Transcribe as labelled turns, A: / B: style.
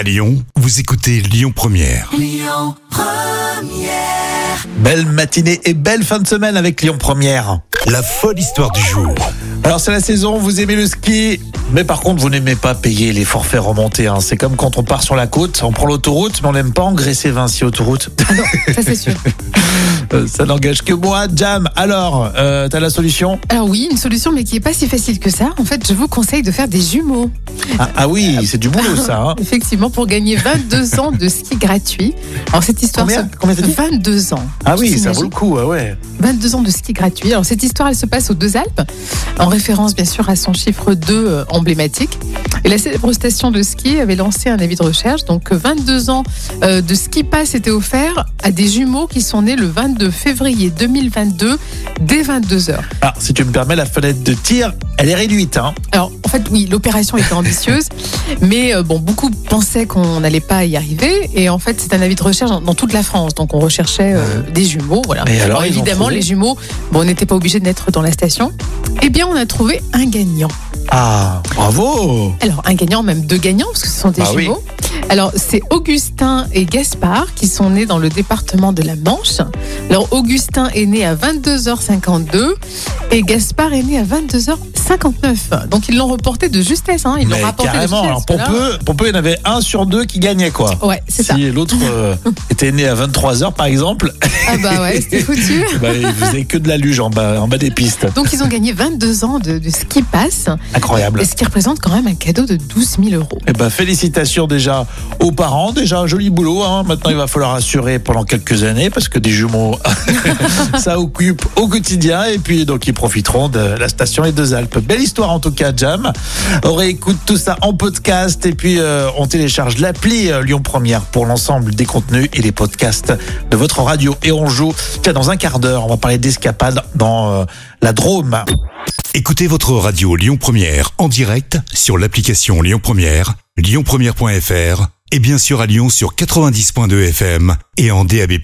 A: À Lyon, vous écoutez Lyon Première.
B: Belle matinée et belle fin de semaine avec Lyon Première.
A: La folle histoire du jour.
B: Alors c'est la saison, vous aimez le ski, mais par contre vous n'aimez pas payer les forfaits remontés. hein. C'est comme quand on part sur la côte, on prend l'autoroute, mais on n'aime pas engraisser Vinci autoroute.
C: Ça c'est sûr.
B: Euh, Ça n'engage que moi, Jam. Alors, euh, t'as la solution?
C: Alors oui, une solution mais qui est pas si facile que ça. En fait, je vous conseille de faire des jumeaux.
B: ah, ah oui, c'est du boulot ça. hein.
C: Effectivement, pour gagner 22 ans de ski gratuit. Alors cette histoire,
B: Combien
C: se-
B: Combien t'as dit?
C: 22 ans.
B: Ah oui, ça vaut le coup, ah ouais.
C: 22 ans de ski gratuit. Alors cette histoire, elle se passe aux Deux Alpes, en référence bien sûr à son chiffre 2 euh, emblématique. Et la célèbre station de ski avait lancé un avis de recherche. Donc euh, 22 ans euh, de ski pass étaient offerts à des jumeaux qui sont nés le 22 février 2022 dès 22 heures.
B: Alors, si tu me permets, la fenêtre de tir, elle est réduite. Hein.
C: Alors, en fait, oui, l'opération était ambitieuse, mais euh, bon, beaucoup pensaient qu'on n'allait pas y arriver. Et en fait, c'est un avis de recherche dans, dans toute la France. Donc, on recherchait euh, des jumeaux. Voilà.
B: Et alors,
C: évidemment, les jumeaux, bon, on n'était pas obligé de naître dans la station. Eh bien, on a trouvé un gagnant.
B: Ah, bravo
C: Alors, un gagnant, même deux gagnants, parce que ce sont des
B: Bah oui.
C: jumeaux. Alors, c'est Augustin et Gaspard qui sont nés dans le département de la Manche. Alors, Augustin est né à 22h52 et Gaspard est né à 22h59. Donc, ils l'ont reporté de justesse. Hein. Ils l'ont rapporté
B: carrément,
C: de
B: alors
C: justesse.
B: peu, pour peu, il y en avait un sur deux qui gagnait quoi.
C: Ouais, c'est ça.
B: Si l'autre euh, était né à 23h par exemple,
C: Ah bah ouais, c'était foutu.
B: bah, il faisait que de la luge en bas, en bas des pistes.
C: Donc, ils ont gagné 22 ans de, de ski pass,
B: Incroyable.
C: et ce qui représente quand même un cadeau de 12 000 euros.
B: Eh ben, félicitations déjà aux parents, déjà un joli boulot. Hein. Maintenant, il va falloir assurer pendant quelques années parce que des jumeaux, ça occupe au quotidien. Et puis, donc, ils profiteront de la station Les Deux Alpes. Belle histoire en tout cas, Jam. On réécoute tout ça en podcast et puis euh, on télécharge l'appli euh, Lyon Première pour l'ensemble des contenus et les podcasts de votre radio. Et on joue, tiens, dans un quart d'heure, on va parler d'escapade dans euh, la Drôme.
A: Écoutez votre radio Lyon Première en direct sur l'application Lyon Première, lyonpremière.fr et bien sûr à Lyon sur 90.2 FM et en DAB+.